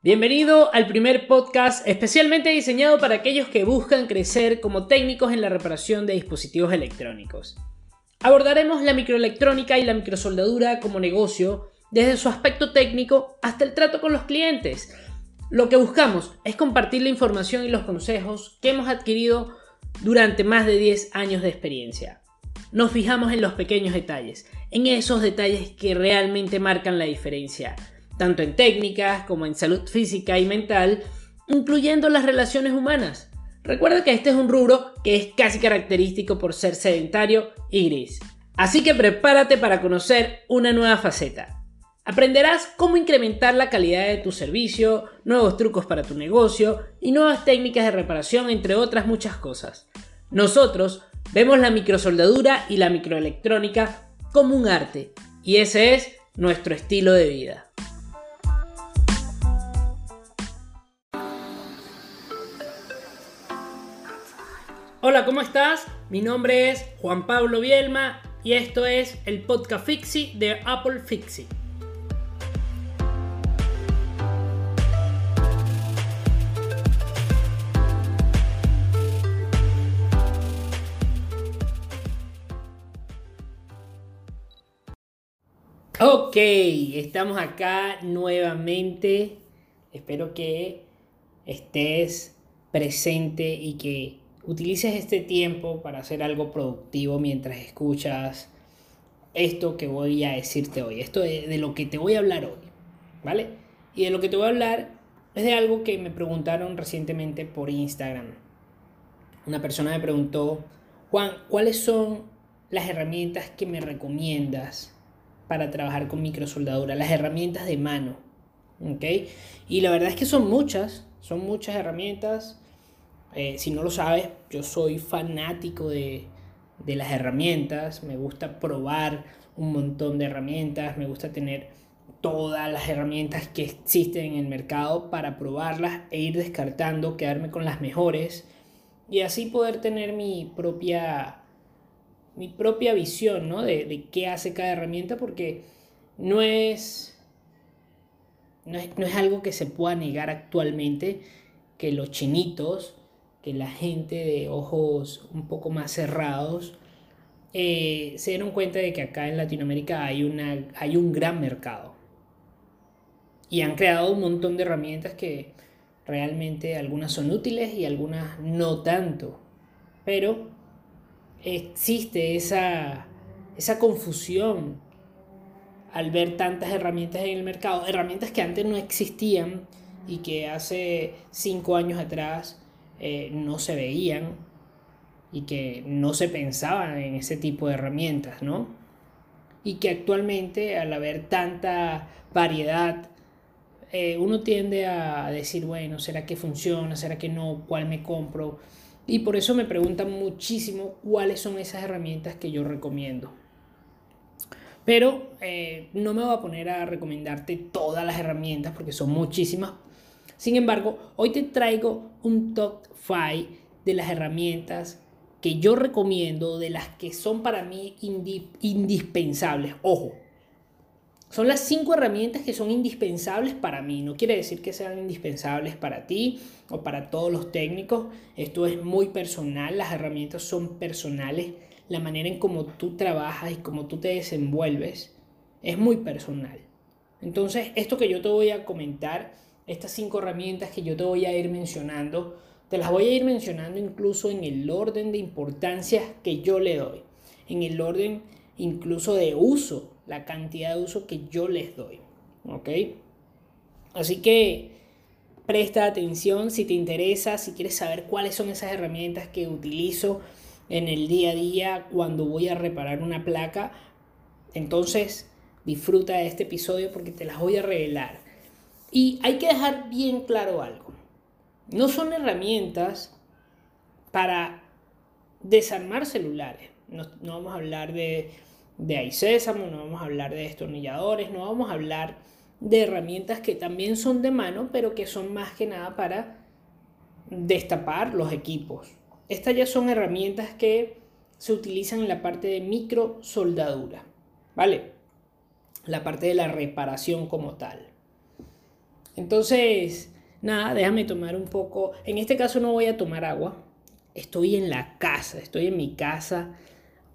Bienvenido al primer podcast especialmente diseñado para aquellos que buscan crecer como técnicos en la reparación de dispositivos electrónicos. Abordaremos la microelectrónica y la microsoldadura como negocio desde su aspecto técnico hasta el trato con los clientes. Lo que buscamos es compartir la información y los consejos que hemos adquirido durante más de 10 años de experiencia. Nos fijamos en los pequeños detalles, en esos detalles que realmente marcan la diferencia tanto en técnicas como en salud física y mental, incluyendo las relaciones humanas. Recuerda que este es un rubro que es casi característico por ser sedentario y gris. Así que prepárate para conocer una nueva faceta. Aprenderás cómo incrementar la calidad de tu servicio, nuevos trucos para tu negocio y nuevas técnicas de reparación, entre otras muchas cosas. Nosotros vemos la microsoldadura y la microelectrónica como un arte, y ese es nuestro estilo de vida. Hola, ¿cómo estás? Mi nombre es Juan Pablo Bielma y esto es el podcast Fixi de Apple Fixi. Ok, estamos acá nuevamente. Espero que estés presente y que utilices este tiempo para hacer algo productivo mientras escuchas esto que voy a decirte hoy, esto de, lo que te voy a hablar hoy, ¿vale? Y de lo que te voy a hablar es de algo que me preguntaron recientemente por Instagram. Una persona me preguntó, Juan, ¿cuáles son las herramientas que me recomiendas para trabajar con microsoldadura? Las herramientas de mano, ¿ok? Y la verdad es que son muchas, son muchas herramientas eh, si no lo sabes, yo soy fanático de, de las herramientas, me gusta probar un montón de herramientas, me gusta tener todas las herramientas que existen en el mercado para probarlas e ir descartando, quedarme con las mejores. Y así poder tener mi propia, mi propia visión ¿no? de, de qué hace cada herramienta porque no es, no es, no es algo que se pueda negar actualmente que los chinitos que la gente de ojos un poco más cerrados eh, se dieron cuenta de que acá en Latinoamérica hay, una, hay un gran mercado. Y han creado un montón de herramientas que realmente algunas son útiles y algunas no tanto. Pero existe esa, esa confusión al ver tantas herramientas en el mercado, herramientas que antes no existían y que hace cinco años atrás eh, no se veían y que no se pensaban en ese tipo de herramientas, ¿no? Y que actualmente al haber tanta variedad, eh, uno tiende a decir, bueno, ¿será que funciona? ¿Será que no? ¿Cuál me compro? Y por eso me preguntan muchísimo cuáles son esas herramientas que yo recomiendo. Pero eh, no me voy a poner a recomendarte todas las herramientas porque son muchísimas sin embargo, hoy te traigo un top 5 de las herramientas que yo recomiendo, de las que son para mí indispensables. Ojo, son las 5 herramientas que son indispensables para mí. No quiere decir que sean indispensables para ti o para todos los técnicos. Esto es muy personal. Las herramientas son personales. La manera en cómo tú trabajas y cómo tú te desenvuelves es muy personal. Entonces, esto que yo te voy a comentar estas cinco herramientas que yo te voy a ir mencionando, te las voy a ir mencionando incluso en el orden de importancia que yo le doy, en el orden incluso de uso, la cantidad de uso que yo les doy. ¿Ok? Así que presta atención si te interesa, si quieres saber cuáles son esas herramientas que utilizo en el día a día cuando voy a reparar una placa. Entonces disfruta de este episodio porque te las voy a revelar. Y hay que dejar bien claro algo. No son herramientas para desarmar celulares. No, vamos a hablar de, de no vamos a hablar de destornilladores, no vamos a hablar de herramientas que también son de mano, pero que son más que nada para destapar los equipos. Estas ya son herramientas que se utilizan en la parte de micro soldadura, ¿vale? La parte de la reparación como tal. Entonces, nada, déjame tomar un poco. En este caso no voy a tomar agua. Estoy en la casa, estoy en mi casa.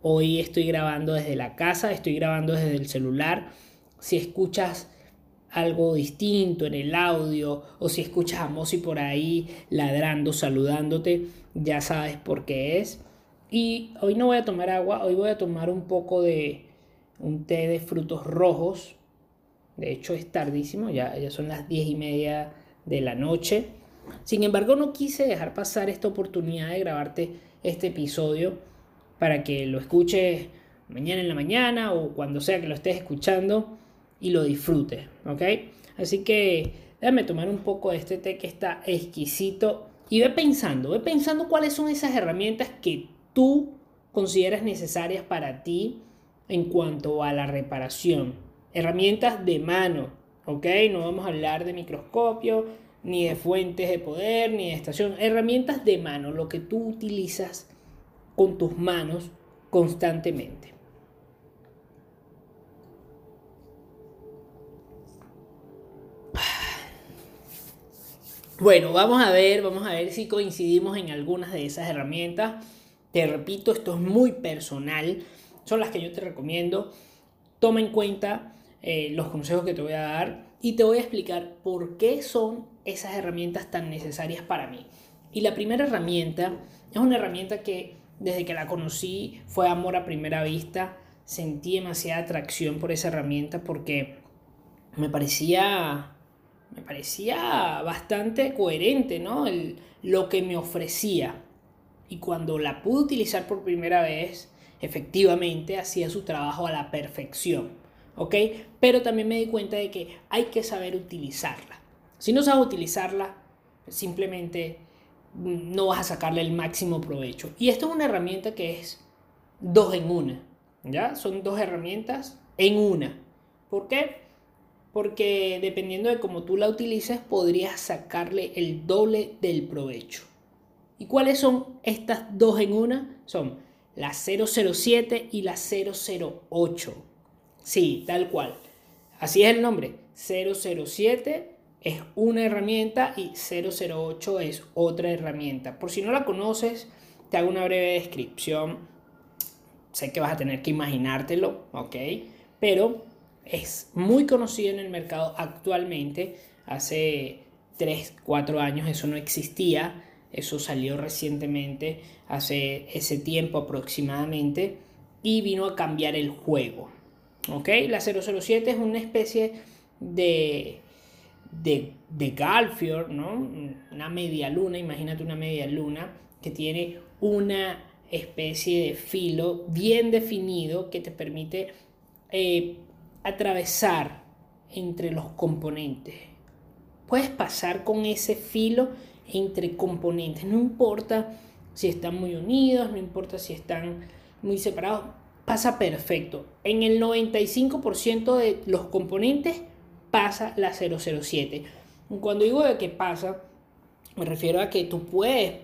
Hoy estoy grabando desde la casa, estoy grabando desde el celular. Si escuchas algo distinto en el audio o si escuchas a Mosi por ahí ladrando, saludándote, ya sabes por qué es. Y hoy no voy a tomar agua, hoy voy a tomar un poco de un té de frutos rojos. De hecho es tardísimo, ya, ya son las diez y media de la noche. Sin embargo, no quise dejar pasar esta oportunidad de grabarte este episodio para que lo escuches mañana en la mañana o cuando sea que lo estés escuchando y lo disfrutes, ¿ok? Así que déjame tomar un poco de este té que está exquisito y ve pensando, ve pensando cuáles son esas herramientas que tú consideras necesarias para ti en cuanto a la reparación. Herramientas de mano, ¿ok? No vamos a hablar de microscopio, ni de fuentes de poder, ni de estación. Herramientas de mano, lo que tú utilizas con tus manos constantemente. Bueno, vamos a ver, vamos a ver si coincidimos en algunas de esas herramientas. Te repito, esto es muy personal, son las que yo te recomiendo. Toma en cuenta eh, los consejos que te voy a dar y te voy a explicar por qué son esas herramientas tan necesarias para mí. Y la primera herramienta es una herramienta que desde que la conocí fue amor a primera vista. Sentí demasiada atracción por esa herramienta porque me parecía, me parecía bastante coherente, ¿no? lo que me ofrecía. Y cuando la pude utilizar por primera vez, efectivamente hacía su trabajo a la perfección. ¿Ok? Pero también me di cuenta de que hay que saber utilizarla. Si no sabes utilizarla, simplemente no vas a sacarle el máximo provecho. Y esto es una herramienta que es dos en una. ¿Ya? Son dos herramientas en una. ¿Por qué? Porque dependiendo de cómo tú la utilices, podrías sacarle el doble del provecho. ¿Y cuáles son estas dos en una? Son la 007 y la 008. Sí, tal cual. Así es el nombre. 007 es una herramienta y 008 es otra herramienta. Por si no la conoces, te hago una breve descripción. Sé que vas a tener que imaginártelo, ¿ok? Pero es muy conocido en el mercado actualmente. Hace 3, 4 años eso no existía. Eso salió recientemente, hace ese tiempo aproximadamente, y vino a cambiar el juego. ¿Ok? La 007 es una especie de de, de Galfior, ¿no? Una media luna, imagínate una media luna que tiene una especie de filo bien definido que te permite eh, atravesar entre los componentes. Puedes pasar con ese filo entre componentes, no importa si están muy unidos, no importa si están muy separados, pasa perfecto. En el 95% de los componentes pasa la 007. Cuando digo de que pasa, me refiero a que tú puedes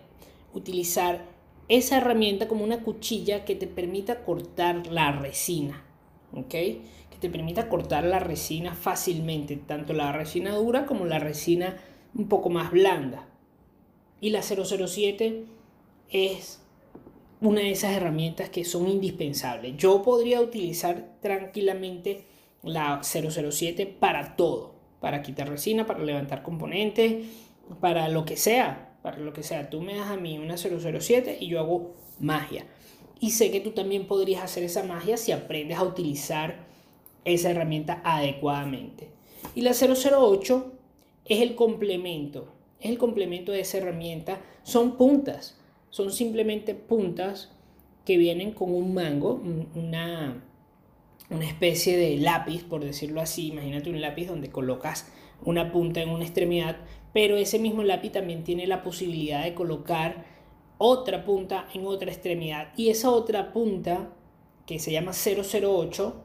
utilizar esa herramienta como una cuchilla que te permita cortar la resina, ¿ok? Que te permita cortar la resina fácilmente, tanto la resina dura como la resina un poco más blanda. Y la 007 es una de esas herramientas que son indispensables. Yo podría utilizar tranquilamente la 007 para todo, para quitar resina, para levantar componentes, para lo que sea, para lo que sea. Tú me das a mí una 007 y yo hago magia. Y sé que tú también podrías hacer esa magia si aprendes a utilizar esa herramienta adecuadamente. Y la 008 es el complemento, es el complemento de esa herramienta. Son puntas, son simplemente puntas que vienen con un mango, una, una especie de lápiz, por decirlo así. Imagínate un lápiz donde colocas una punta en una extremidad, pero ese mismo lápiz también tiene la posibilidad de colocar otra punta en otra extremidad. Y esa otra punta, que se llama 008,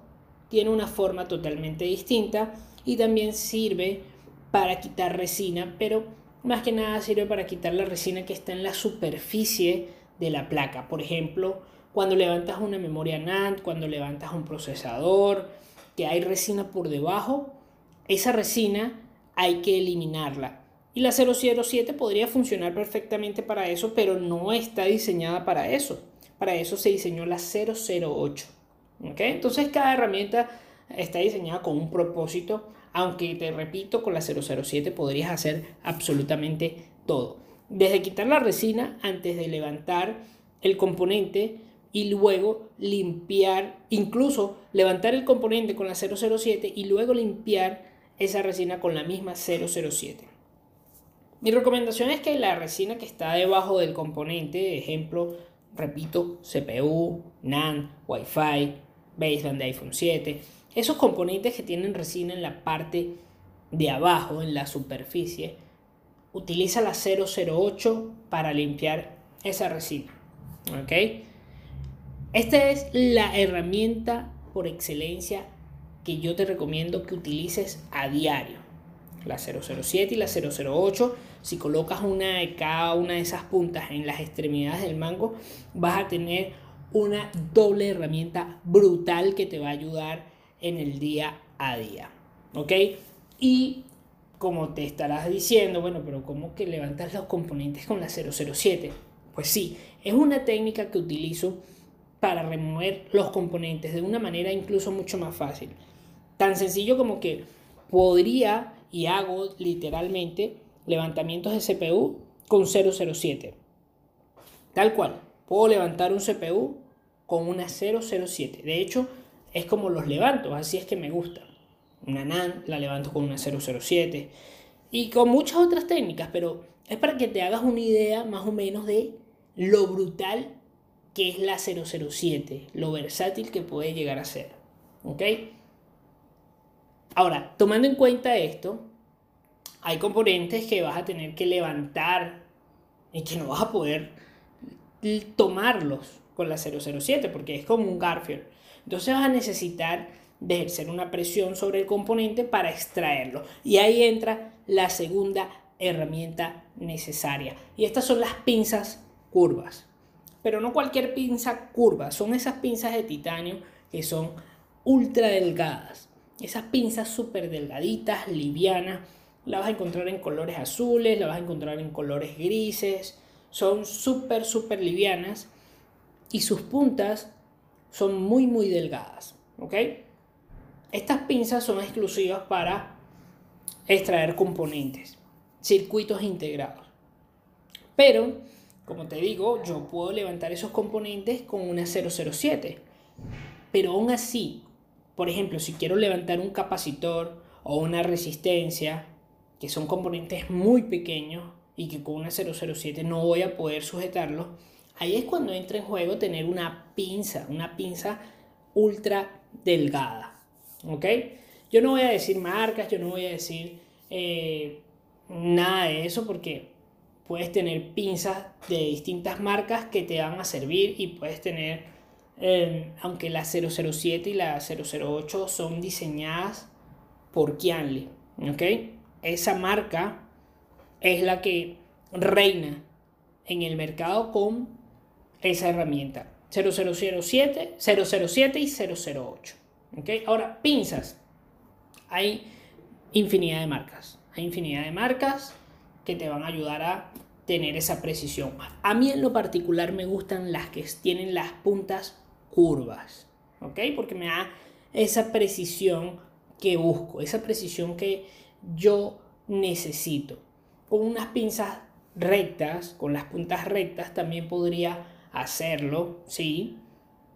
tiene una forma totalmente distinta y también sirve para quitar resina, pero más que nada sirve para quitar la resina que está en la superficie de la placa. Por ejemplo, cuando levantas una memoria NAND, cuando levantas un procesador, que hay resina por debajo, esa resina hay que eliminarla. Y la 007 podría funcionar perfectamente para eso, pero no está diseñada para eso. Para eso se diseñó la 008. Entonces cada herramienta está diseñada con un propósito, aunque te repito, con la 007 podrías hacer absolutamente todo. Desde quitar la resina antes de levantar el componente y luego limpiar, incluso levantar el componente con la 007 y luego limpiar esa resina con la misma 007. Mi recomendación es que la resina que está debajo del componente, ejemplo, repito, CPU, NAND, Wi-Fi, baseband de iPhone 7, esos componentes que tienen resina en la parte de abajo, en la superficie, utiliza la 008 para limpiar esa resina. ¿Ok? Esta es la herramienta por excelencia que yo te recomiendo que utilices a diario. La 007 y la 008. Si colocas una de cada una de esas puntas en las extremidades del mango, vas a tener una doble herramienta brutal que te va a ayudar en el día a día. ¿Ok? Y como te estarás diciendo, bueno, pero ¿cómo que levantas los componentes con la 007? Pues sí, es una técnica que utilizo para remover los componentes de una manera incluso mucho más fácil. Tan sencillo como que podría y hago literalmente levantamientos de CPU con 007. Tal cual, puedo levantar un CPU con una 007. De hecho, es como los levanto, así es que me gusta. Una NAND la levanto con una 007 y con muchas otras técnicas, pero es para que te hagas una idea más o menos de lo brutal que es la 007, lo versátil que puede llegar a ser. ¿Ok? Ahora, tomando en cuenta esto, hay componentes que vas a tener que levantar y que no vas a poder tomarlos con la 007 porque es como un Garfield. Entonces vas a necesitar ejercer una presión sobre el componente para extraerlo. Y ahí entra la segunda herramienta necesaria. Y estas son las pinzas curvas. Pero no cualquier pinza curva, son esas pinzas de titanio que son ultra delgadas. Esas pinzas súper delgaditas, livianas, las vas a encontrar en colores azules, las vas a encontrar en colores grises. Son súper, súper livianas y sus puntas son muy, muy delgadas. ¿Ok? Estas pinzas son exclusivas para extraer componentes, circuitos integrados. Pero, como te digo, yo puedo levantar esos componentes con una 007. Pero aún así, por ejemplo, si quiero levantar un capacitor o una resistencia, que son componentes muy pequeños y que con una 007 no voy a poder sujetarlos, ahí es cuando entra en juego tener una pinza, una pinza ultra delgada. ¿Ok? Yo no voy a decir marcas, yo no voy a decir eh, nada de eso porque puedes tener pinzas de distintas marcas que te van a servir y puedes tener, eh, aunque la 007 y la 008 son diseñadas por Kianli, ¿ok? Esa marca es la que reina en el mercado con esa herramienta. 0007, 007 y 008. ¿okay? Ahora, pinzas. Hay infinidad de marcas. Hay infinidad de marcas que te van a ayudar a tener esa precisión. A mí en lo particular me gustan las que tienen las puntas curvas. ¿Ok? Porque me da esa precisión que busco, esa precisión que yo necesito. Con unas pinzas rectas, con las puntas rectas también podría hacerlo, sí,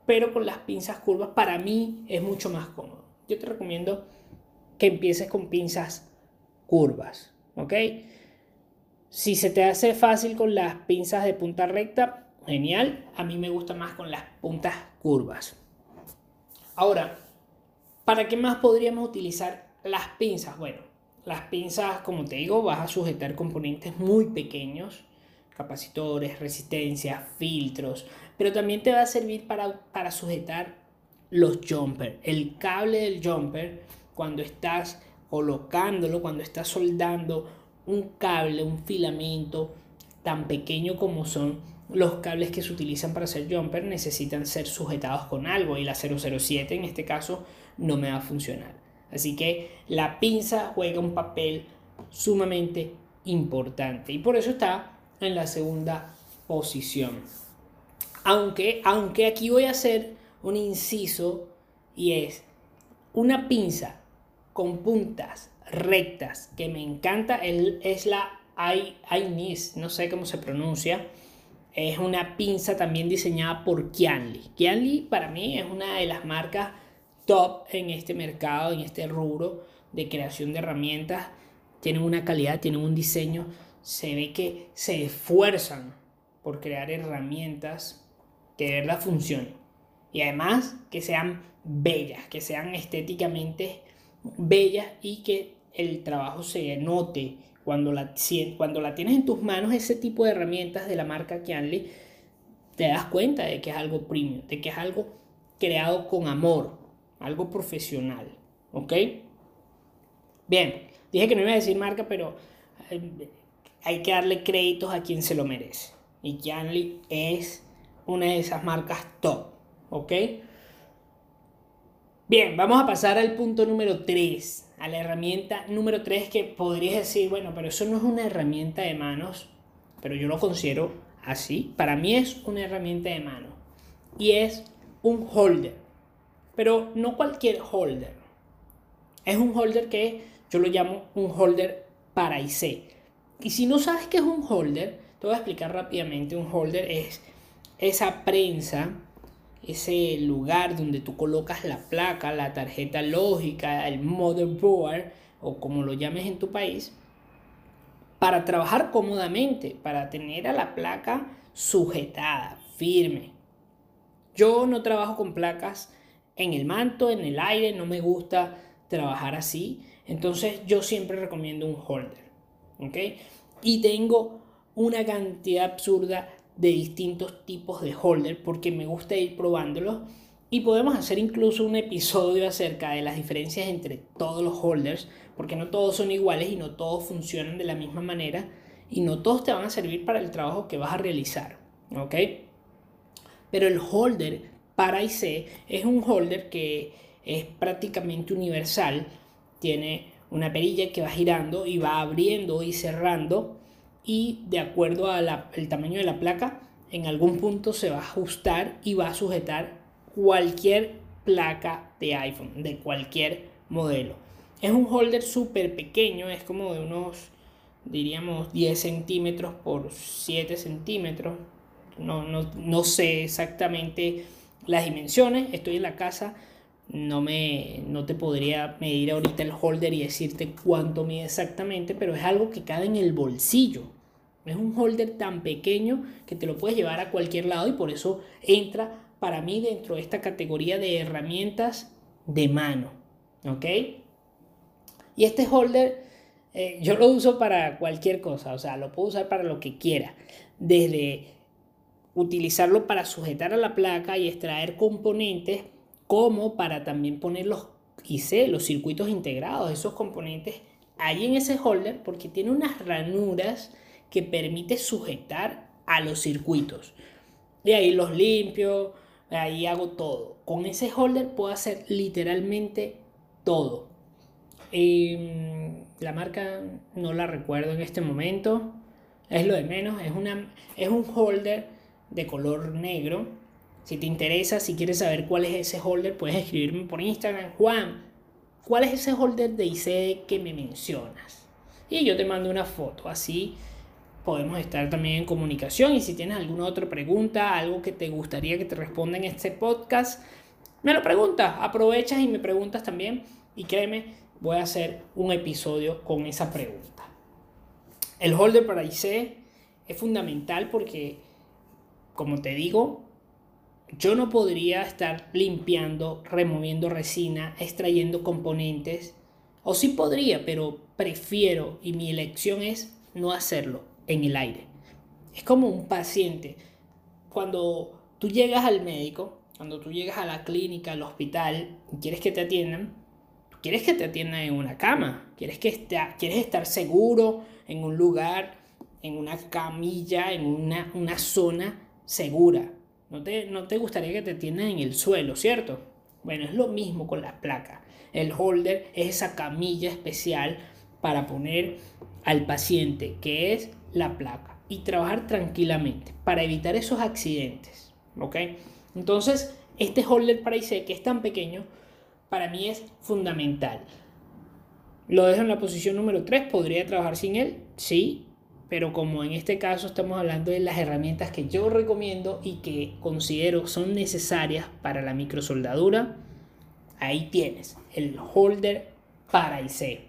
pero con las pinzas curvas para mí es mucho más cómodo. Yo te recomiendo que empieces con pinzas curvas, ¿ok? Si se te hace fácil con las pinzas de punta recta, genial. A mí me gusta más con las puntas curvas. Ahora, ¿para qué más podríamos utilizar las pinzas? Bueno, las pinzas, como te digo, vas a sujetar componentes muy pequeños capacitores, resistencias, filtros, pero también te va a servir para, para sujetar los jumpers, el cable del jumper cuando estás colocándolo, cuando estás soldando un cable, un filamento tan pequeño como son los cables que se utilizan para hacer jumper necesitan ser sujetados con algo y la 007 en este caso no me va a funcionar. Así que la pinza juega un papel sumamente importante y por eso está en la segunda posición. Aunque, aunque aquí voy a hacer un inciso y es una pinza con puntas rectas que me encanta es la Ainis, no sé cómo se pronuncia. Es una pinza también diseñada por Kianli. Kianli para mí es una de las marcas top en este mercado, en este rubro de creación de herramientas. Tienen una calidad, tienen un diseño. Se ve que se esfuerzan por crear herramientas que de verdad funcionen. Y además que sean bellas, que sean estéticamente bellas y que el trabajo se note cuando la, cuando la tienes en tus manos, ese tipo de herramientas de la marca Kianli, te das cuenta de que es algo premium, de que es algo creado con amor, algo profesional. ¿Ok? Bien, dije que no iba a decir marca, pero eh, hay que darle créditos a quien se lo merece. Y Kianli es una de esas marcas top. ¿Ok? Bien, vamos a pasar al punto número 3 a la herramienta número 3 que podrías decir, bueno, pero eso no es una herramienta de manos, pero yo lo considero así. Para mí es una herramienta de mano y es un holder, pero no cualquier holder. Es un holder que yo lo llamo un holder para IC. Y si no sabes qué es un holder, te voy a explicar rápidamente. Un holder es esa prensa ese lugar donde tú colocas la placa, la tarjeta lógica, el motherboard o como lo llames en tu país, para trabajar cómodamente, para tener a la placa sujetada, firme. Yo no trabajo con placas en el manto, en el aire, no me gusta trabajar así, entonces yo siempre recomiendo un holder, ¿ok? Y tengo una cantidad absurda de distintos tipos de holder porque me gusta ir probándolos y podemos hacer incluso un episodio acerca de las diferencias entre todos los holders porque no todos son iguales y no todos funcionan de la misma manera y no todos te van a servir para el trabajo que vas a realizar, ¿ok? Pero el holder para IC es un holder que es prácticamente universal, tiene una perilla que va girando y va abriendo y cerrando y de acuerdo al tamaño de la placa, en algún punto se va a ajustar y va a sujetar cualquier placa de iPhone, de cualquier modelo. Es un holder súper pequeño, es como de unos, diríamos, 10 centímetros por 7 centímetros. No, no, no sé exactamente las dimensiones, estoy en la casa, no, me, no te podría medir ahorita el holder y decirte cuánto mide exactamente, pero es algo que cae en el bolsillo. Es un holder tan pequeño que te lo puedes llevar a cualquier lado y por eso entra para mí dentro de esta categoría de herramientas de mano. ¿Ok? Y este holder eh, yo lo uso para cualquier cosa, o sea, lo puedo usar para lo que quiera. Desde utilizarlo para sujetar a la placa y extraer componentes, como para también poner los IC, los circuitos integrados, esos componentes ahí en ese holder, porque tiene unas ranuras que permite sujetar a los circuitos. De ahí los limpio, ahí hago todo. Con ese holder puedo hacer literalmente todo. Em, la marca no la recuerdo en este momento. Es lo de menos. Es, una, es un holder de color negro. Si te interesa, si quieres saber cuál es ese holder, puedes escribirme por Instagram. Juan, ¿cuál es ese holder de IC que me mencionas? Y yo te mando una foto así podemos estar también en comunicación y si tienes alguna otra pregunta, algo que te gustaría que te responda en este podcast, me lo preguntas, aprovechas y me preguntas también y créeme, voy a hacer un episodio con esa pregunta. El holder para IC es fundamental porque, como te digo, yo no podría estar limpiando, removiendo resina, extrayendo componentes, o sí podría, pero prefiero y mi elección es no hacerlo en el aire. Es como un paciente. Cuando tú llegas al médico, cuando tú llegas a la clínica, al hospital, y quieres que te atiendan, quieres que te atiendan en una cama, quieres, que esté, quieres estar seguro en un lugar, en una camilla, en una, una zona segura. No te, no te gustaría que te atiendan en el suelo, ¿cierto? Bueno, es lo mismo con la placa. El holder es esa camilla especial para poner al paciente, que es la placa, y trabajar tranquilamente para evitar esos accidentes. ¿Ok? Entonces, este holder para IC, que es tan pequeño, para mí es fundamental. Lo dejo en la posición número 3, ¿podría trabajar sin él? Sí, pero como en este caso estamos hablando de las herramientas que yo recomiendo y que considero son necesarias para la microsoldadura, ahí tienes el holder para IC.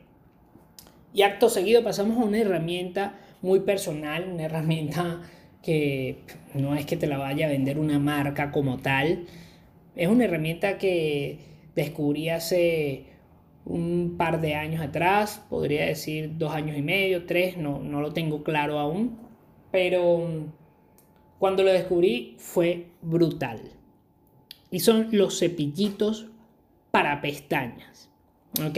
Y acto seguido pasamos a una herramienta muy personal, una herramienta que no es que te la vaya a vender una marca como tal, es una herramienta que descubrí hace un par de años atrás, podría decir dos años y medio, tres, no, no lo tengo claro aún, pero cuando lo descubrí fue brutal. Y son los cepillitos para pestañas, ¿ok?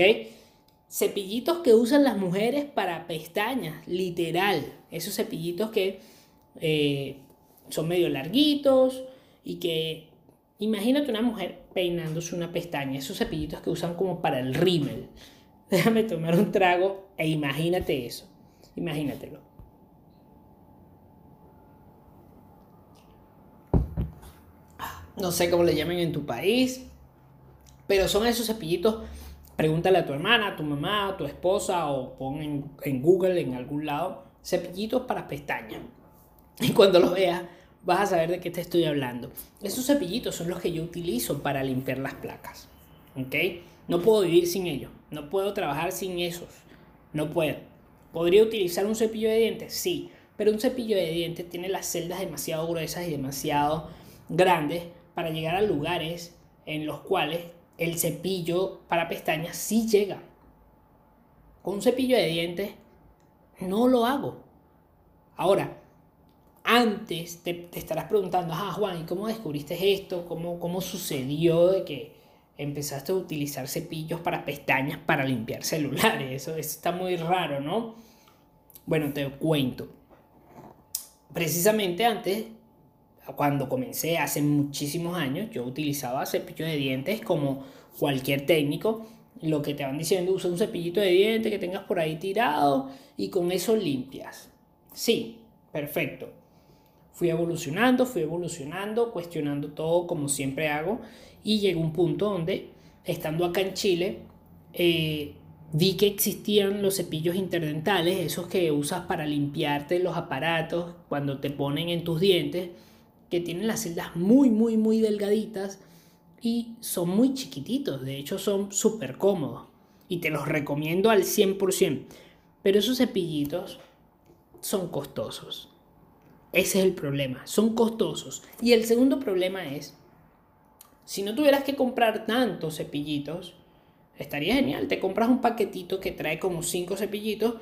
cepillitos que usan las mujeres para pestañas, literal. Esos cepillitos que eh, son medio larguitos y que imagínate una mujer peinándose una pestaña, esos cepillitos que usan como para el rímel. Déjame tomar un trago e imagínate eso. Imagínatelo. No sé cómo le llamen en tu país, pero son esos cepillitos Pregúntale a tu hermana, a tu mamá, a tu esposa o pon en, Google en algún lado cepillitos para pestañas. Y cuando los veas vas a saber de qué te estoy hablando. Esos cepillitos son los que yo utilizo para limpiar las placas. ¿Ok? No puedo vivir sin ellos. No puedo trabajar sin esos. No puedo. ¿Podría utilizar un cepillo de dientes? Sí. Pero un cepillo de dientes tiene las celdas demasiado gruesas y demasiado grandes para llegar a lugares en los cuales el cepillo para pestañas sí llega. Con un cepillo de dientes no lo hago. Ahora, antes te, estarás preguntando, ah, Juan, ¿y cómo descubriste esto? ¿Cómo, ¿Cómo sucedió de que empezaste a utilizar cepillos para pestañas para limpiar celulares? Eso, está muy raro, ¿no? Bueno, te cuento. Precisamente antes cuando comencé hace muchísimos años, yo utilizaba cepillo de dientes como cualquier técnico. Lo que te van diciendo, usa un cepillito de dientes que tengas por ahí tirado y con eso limpias. Sí, perfecto. Fui evolucionando, fui evolucionando, cuestionando todo como siempre hago y llegó un punto donde, estando acá en Chile, eh, vi que existían los cepillos interdentales, esos que usas para limpiarte los aparatos cuando te ponen en tus dientes que tienen las celdas muy, muy, muy delgaditas y son muy chiquititos. De hecho, son súper cómodos y te los recomiendo al 100%. Pero esos cepillitos son costosos. Ese es el problema, son costosos. Y el segundo problema es, si no tuvieras que comprar tantos cepillitos, estaría genial. Te compras un paquetito que trae como 5 cepillitos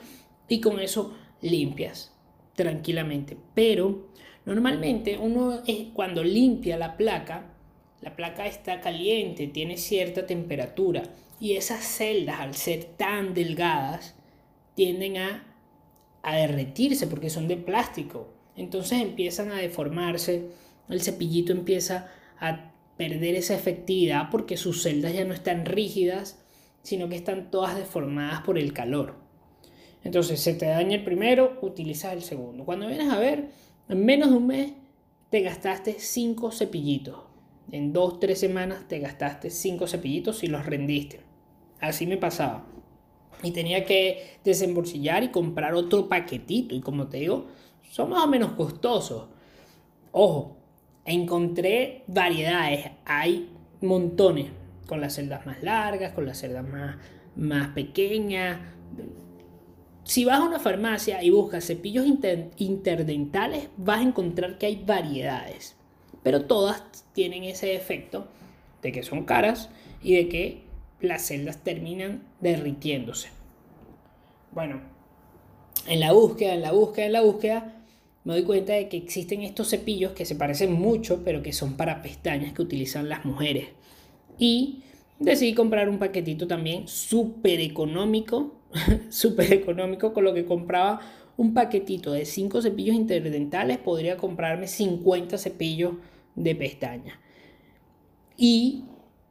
y con eso limpias tranquilamente. Pero Normalmente uno cuando limpia la placa, la placa está caliente, tiene cierta temperatura y esas celdas al ser tan delgadas tienden a, a derretirse porque son de plástico. Entonces empiezan a deformarse, el cepillito empieza a perder esa efectividad porque sus celdas ya no están rígidas, sino que están todas deformadas por el calor. Entonces se te daña el primero, utilizas el segundo. Cuando vienes a ver, en menos de un mes te gastaste 5 cepillitos. En 2-3 semanas te gastaste 5 cepillitos y los rendiste. Así me pasaba. Y tenía que desembolsillar y comprar otro paquetito. Y como te digo, son más o menos costosos. Ojo, encontré variedades. Hay montones. Con las celdas más largas, con las celdas más, más pequeñas si vas a una farmacia y buscas cepillos interdentales, vas a encontrar que hay variedades. Pero todas tienen ese efecto de que son caras y de que las celdas terminan derritiéndose. Bueno, en la búsqueda, en la búsqueda, en la búsqueda, me doy cuenta de que existen estos cepillos que se parecen mucho, pero que son para pestañas que utilizan las mujeres. Y decidí comprar un paquetito también súper económico súper económico con lo que compraba un paquetito de 5 cepillos interdentales, podría comprarme 50 cepillos de pestaña. Y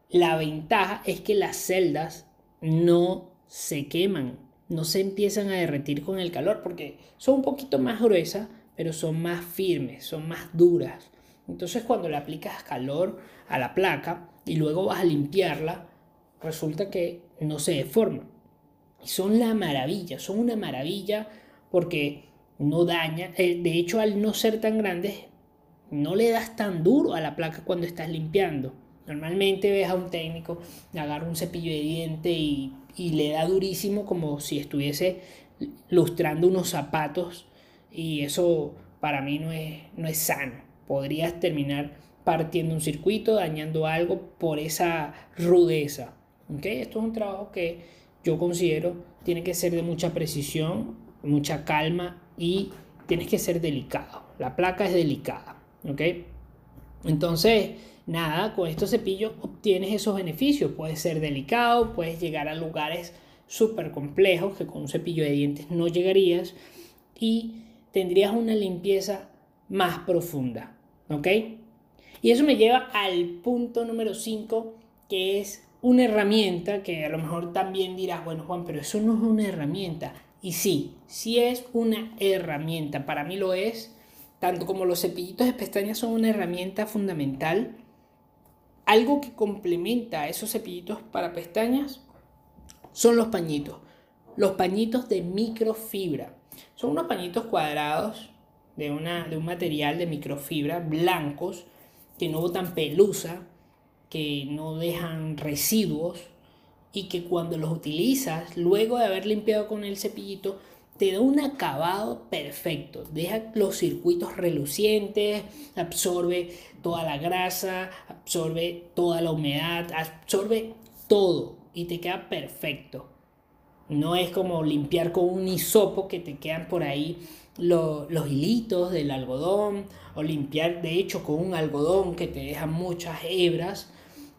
la ventaja es que las celdas no se queman. no se empiezan a derretir con el calor porque son un poquito más gruesas, pero son más firmes, son más duras. Entonces cuando le aplicas calor a la placa y luego vas a limpiarla, resulta que no se deforma. Son la maravilla, son una maravilla porque no daña. Eh, de hecho, al no ser tan grandes, no le das tan duro a la placa cuando estás limpiando. Normalmente ves a un técnico, agarra un cepillo de diente y, y le da durísimo como si estuviese lustrando unos zapatos y eso para mí no es, no es sano. Podrías terminar partiendo un circuito, dañando algo por esa rudeza. ¿Okay? Esto es un trabajo que yo considero tiene que ser de mucha precisión, mucha calma y tienes que ser delicado. La placa es delicada. Entonces, nada, con estos cepillos obtienes esos beneficios. Puedes ser delicado, puedes llegar a lugares súper complejos que con un cepillo de dientes no llegarías y tendrías una limpieza más profunda. ¿Ok? Y eso me lleva al punto número 5, que es una herramienta que a lo mejor también dirás, bueno Juan, pero eso no es una herramienta. Y sí, sí es una herramienta. Para mí lo es, tanto como los cepillitos de pestañas son una herramienta fundamental. Algo que complementa a esos cepillitos para pestañas son los pañitos. Los pañitos de microfibra. Son unos pañitos cuadrados de, una, de un material de microfibra, blancos, que no botan pelusa, que no dejan residuos y que cuando los utilizas, luego de haber limpiado con el cepillito, te da un acabado perfecto. Deja los circuitos relucientes, absorbe toda la grasa, absorbe toda la humedad, absorbe todo y te queda perfecto. No es como limpiar con un hisopo que te quedan por ahí los, hilitos del algodón o limpiar de hecho con un algodón que te deja muchas hebras.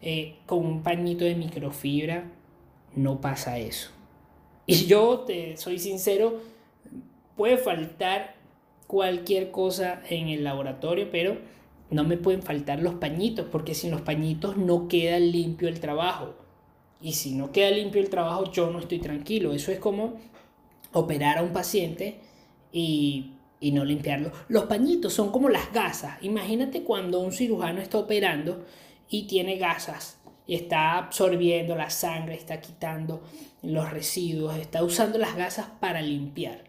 Eh, con un pañito de microfibra no pasa eso. Y yo te soy sincero, puede faltar cualquier cosa en el laboratorio, pero no me pueden faltar los pañitos, porque sin los pañitos no queda limpio el trabajo. Y si no queda limpio el trabajo, yo no estoy tranquilo. Eso es como operar a un paciente y, y no limpiarlo. Los pañitos son como las gasas. Imagínate cuando un cirujano está operando y tiene gasas y está absorbiendo la sangre, está quitando los residuos, está usando las gasas para limpiar.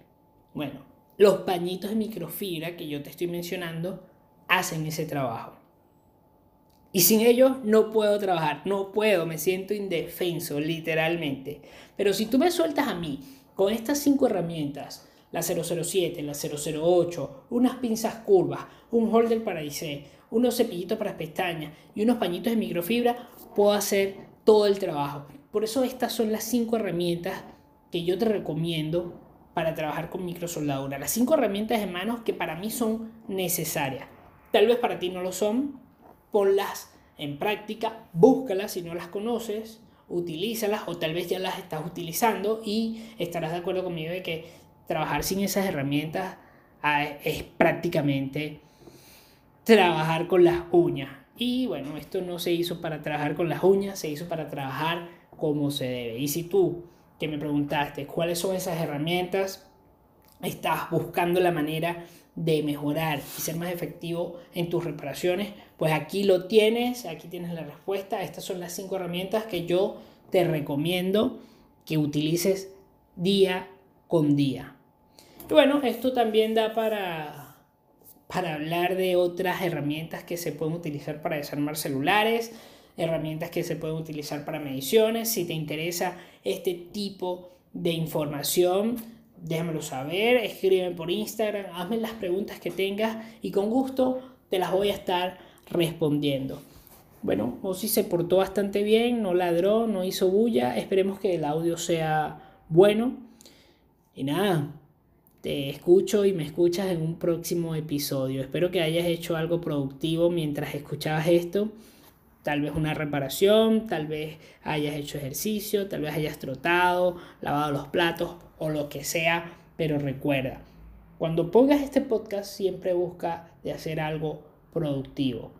Bueno, los pañitos de microfibra que yo te estoy mencionando hacen ese trabajo. Y sin ellos no puedo trabajar, no puedo, me siento indefenso, literalmente. Pero si tú me sueltas a mí con estas cinco herramientas, la 007, la 008, unas pinzas curvas, un holder para IC, unos cepillitos para pestañas y unos pañitos de microfibra, puedo hacer todo el trabajo. Por eso estas son las cinco herramientas que yo te recomiendo para trabajar con microsoldadura. Las cinco herramientas de manos que para mí son necesarias. Tal vez para ti no lo son, ponlas en práctica, búscalas si no las conoces, utilízalas o tal vez ya las estás utilizando y estarás de acuerdo conmigo de que trabajar sin esas herramientas ah, es prácticamente trabajar con las uñas. Y bueno, esto no se hizo para trabajar con las uñas, se hizo para trabajar como se debe. Y si tú, que me preguntaste cuáles son esas herramientas, estás buscando la manera de mejorar y ser más efectivo en tus reparaciones, pues aquí lo tienes, aquí tienes la respuesta. Estas son las cinco herramientas que yo te recomiendo que utilices día con día. Bueno, esto también da para, para hablar de otras herramientas que se pueden utilizar para desarmar celulares, herramientas que se pueden utilizar para mediciones. Si te interesa este tipo de información, déjamelo saber, escríbeme por Instagram, hazme las preguntas que tengas y con gusto te las voy a estar respondiendo. Bueno, Ozzy se portó bastante bien, no ladró, no hizo bulla, esperemos que el audio sea bueno. Y nada, te escucho y me escuchas en un próximo episodio. Espero que hayas hecho algo productivo mientras escuchabas esto. Tal vez una reparación, tal vez hayas hecho ejercicio, tal vez hayas trotado, lavado los platos o lo que sea, pero recuerda, cuando pongas este podcast siempre busca de hacer algo productivo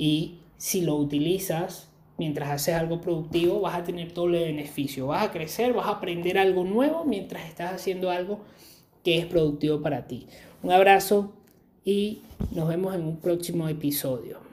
y si lo utilizas mientras haces algo productivo, vas a tener el beneficio, vas a crecer, vas a aprender algo nuevo mientras estás haciendo algo que es productivo para ti. Un abrazo y nos vemos en un próximo episodio.